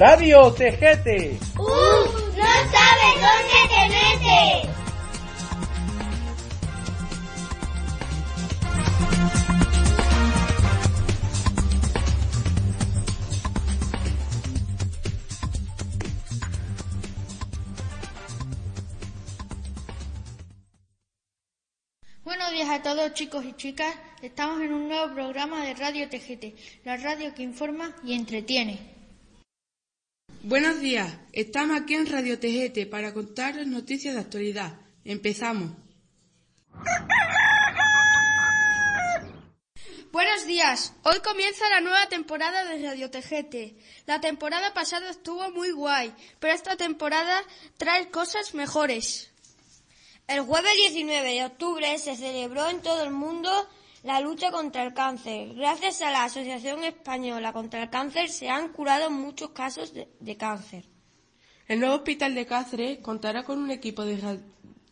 Radio Tejete. ¡Uh! ¡No sabes dónde te metes! Buenos días a todos chicos y chicas. Estamos en un nuevo programa de Radio TGT, la radio que informa y entretiene. Buenos días, estamos aquí en Radio TGT para contar las noticias de actualidad. Empezamos. Buenos días, hoy comienza la nueva temporada de Radio TGT. La temporada pasada estuvo muy guay, pero esta temporada trae cosas mejores. El jueves 19 de octubre se celebró en todo el mundo la lucha contra el cáncer. Gracias a la Asociación Española contra el Cáncer se han curado muchos casos de, de cáncer. El nuevo hospital de Cáceres contará con un equipo de, ra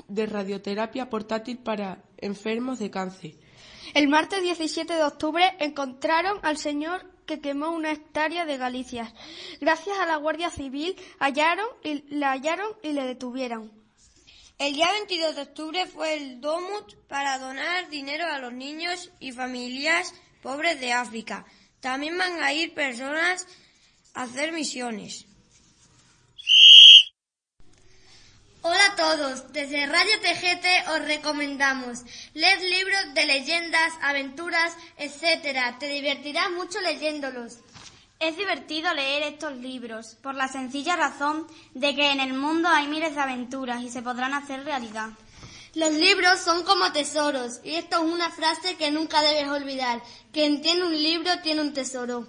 de radioterapia portátil para enfermos de cáncer. El martes 17 de octubre encontraron al señor que quemó una hectárea de Galicia. Gracias a la Guardia Civil hallaron y, le hallaron y le detuvieron. El día 22 de octubre fue el Domut para donar dinero a los niños y familias pobres de África. También van a ir personas a hacer misiones. Hola a todos, desde Radio TGT os recomendamos leer libros de leyendas, aventuras, etc. Te divertirás mucho leyéndolos. Es divertido leer estos libros por la sencilla razón de que en el mundo hay miles de aventuras y se podrán hacer realidad. Los libros son como tesoros y esto es una frase que nunca debes olvidar. Quien tiene un libro tiene un tesoro.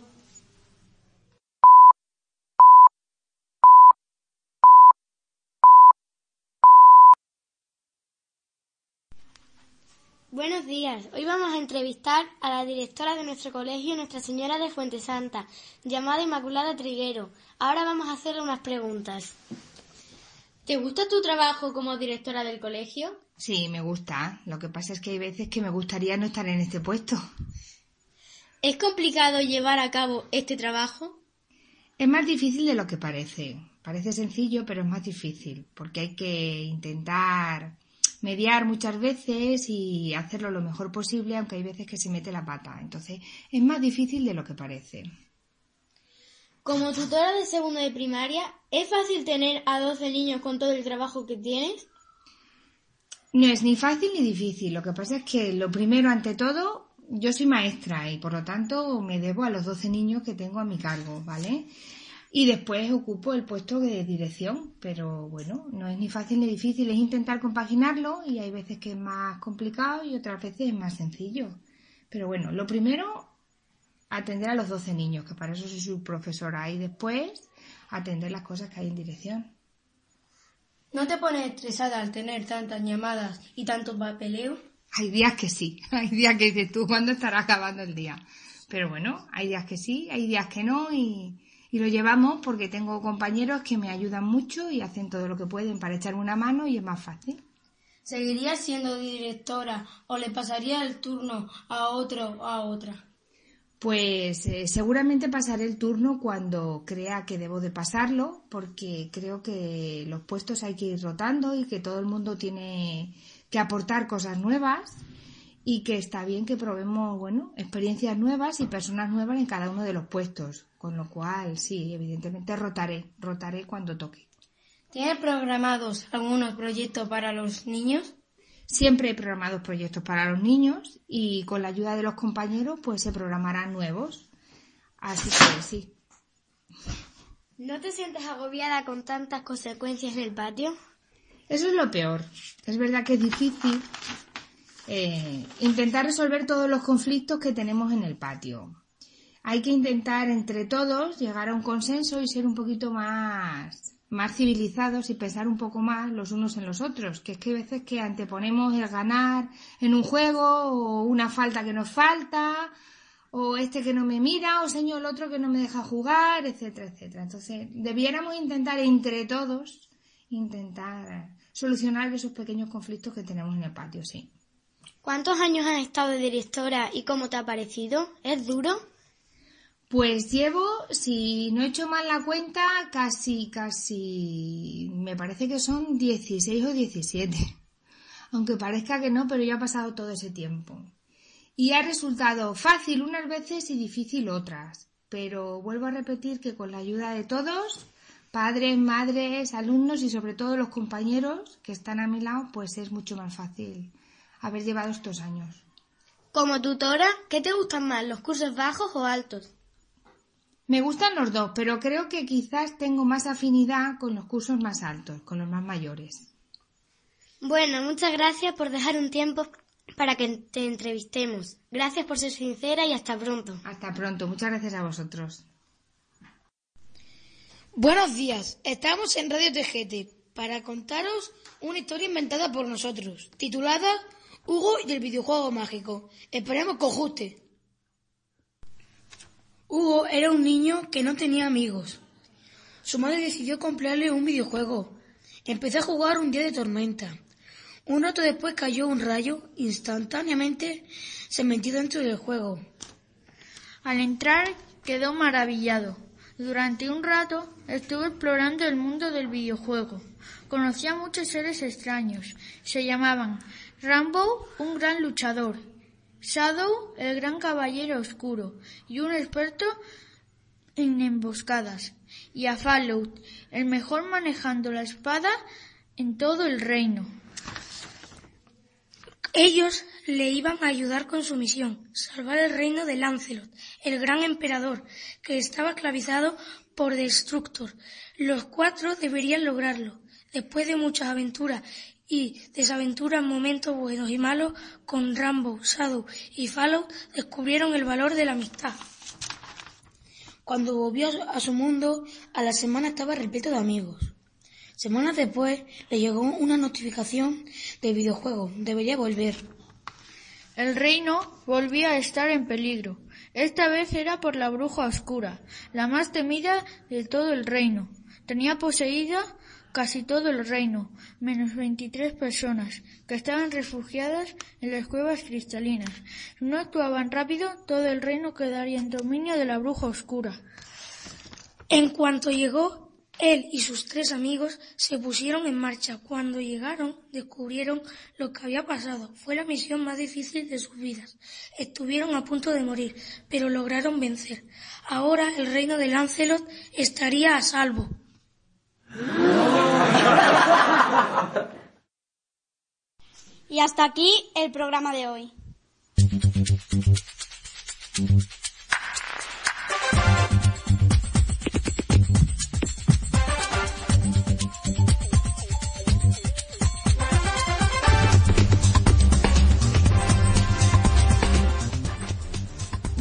Buenos días. Hoy vamos a entrevistar a la directora de nuestro colegio, Nuestra Señora de Fuente Santa, llamada Inmaculada Triguero. Ahora vamos a hacerle unas preguntas. ¿Te gusta tu trabajo como directora del colegio? Sí, me gusta. Lo que pasa es que hay veces que me gustaría no estar en este puesto. ¿Es complicado llevar a cabo este trabajo? Es más difícil de lo que parece. Parece sencillo, pero es más difícil, porque hay que intentar mediar muchas veces y hacerlo lo mejor posible, aunque hay veces que se mete la pata. Entonces, es más difícil de lo que parece. Como tutora de segundo de primaria, ¿es fácil tener a 12 niños con todo el trabajo que tienes? No es ni fácil ni difícil. Lo que pasa es que lo primero, ante todo, yo soy maestra y por lo tanto me debo a los 12 niños que tengo a mi cargo, ¿vale? Y después ocupo el puesto de dirección, pero bueno, no es ni fácil ni difícil, es intentar compaginarlo y hay veces que es más complicado y otras veces es más sencillo. Pero bueno, lo primero, atender a los 12 niños, que para eso soy su profesora, y después atender las cosas que hay en dirección. ¿No te pones estresada al tener tantas llamadas y tanto papeleo? Hay días que sí, hay días que dices tú, ¿cuándo estará acabando el día? Pero bueno, hay días que sí, hay días que no y y lo llevamos porque tengo compañeros que me ayudan mucho y hacen todo lo que pueden para echarme una mano y es más fácil. ¿Seguiría siendo directora o le pasaría el turno a otro o a otra? Pues eh, seguramente pasaré el turno cuando crea que debo de pasarlo, porque creo que los puestos hay que ir rotando y que todo el mundo tiene que aportar cosas nuevas y que está bien que probemos, bueno, experiencias nuevas y personas nuevas en cada uno de los puestos. Con lo cual, sí, evidentemente rotaré, rotaré cuando toque. ¿Tienes programados algunos proyectos para los niños? Siempre he programado proyectos para los niños y con la ayuda de los compañeros pues se programarán nuevos. Así que sí. ¿No te sientes agobiada con tantas consecuencias en el patio? Eso es lo peor. Es verdad que es difícil eh, intentar resolver todos los conflictos que tenemos en el patio hay que intentar entre todos llegar a un consenso y ser un poquito más, más civilizados y pensar un poco más los unos en los otros, que es que hay veces que anteponemos el ganar en un juego o una falta que nos falta o este que no me mira, o señor el otro que no me deja jugar, etcétera, etcétera. Entonces, debiéramos intentar entre todos, intentar solucionar esos pequeños conflictos que tenemos en el patio, sí. ¿Cuántos años has estado de directora y cómo te ha parecido? ¿Es duro? Pues llevo, si no he hecho mal la cuenta, casi, casi, me parece que son 16 o 17. Aunque parezca que no, pero ya ha pasado todo ese tiempo. Y ha resultado fácil unas veces y difícil otras. Pero vuelvo a repetir que con la ayuda de todos, padres, madres, alumnos y sobre todo los compañeros que están a mi lado, pues es mucho más fácil haber llevado estos años. Como tutora, ¿qué te gustan más, los cursos bajos o altos? Me gustan los dos, pero creo que quizás tengo más afinidad con los cursos más altos, con los más mayores. Bueno, muchas gracias por dejar un tiempo para que te entrevistemos. Gracias por ser sincera y hasta pronto. Hasta pronto, muchas gracias a vosotros. Buenos días, estamos en Radio Tejete para contaros una historia inventada por nosotros, titulada Hugo y el videojuego mágico. Esperemos que os guste. Hugo era un niño que no tenía amigos. Su madre decidió comprarle un videojuego. Empezó a jugar un día de tormenta. Un rato después cayó un rayo, instantáneamente se metió dentro del juego. Al entrar quedó maravillado. Durante un rato estuvo explorando el mundo del videojuego. Conocía muchos seres extraños. Se llamaban Rambo, un gran luchador, Shadow, el gran caballero oscuro y un experto en emboscadas, y a Fallout, el mejor manejando la espada en todo el reino. Ellos le iban a ayudar con su misión, salvar el reino de Lancelot, el gran emperador, que estaba esclavizado por Destructor. Los cuatro deberían lograrlo. Después de muchas aventuras y desaventuras, momentos buenos y malos, con Rambo, Shadow y Fallout descubrieron el valor de la amistad. Cuando volvió a su mundo, a la semana estaba repleto de amigos. Semanas después le llegó una notificación del videojuego. Debería volver. El reino volvía a estar en peligro. Esta vez era por la bruja oscura, la más temida de todo el reino. Tenía poseída casi todo el reino, menos veintitrés personas, que estaban refugiadas en las cuevas cristalinas. Si no actuaban rápido, todo el reino quedaría en dominio de la bruja oscura. En cuanto llegó, él y sus tres amigos se pusieron en marcha. Cuando llegaron, descubrieron lo que había pasado. Fue la misión más difícil de sus vidas. Estuvieron a punto de morir, pero lograron vencer. Ahora el reino de Lancelot estaría a salvo. Y hasta aquí el programa de hoy.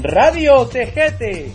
Radio Tejete.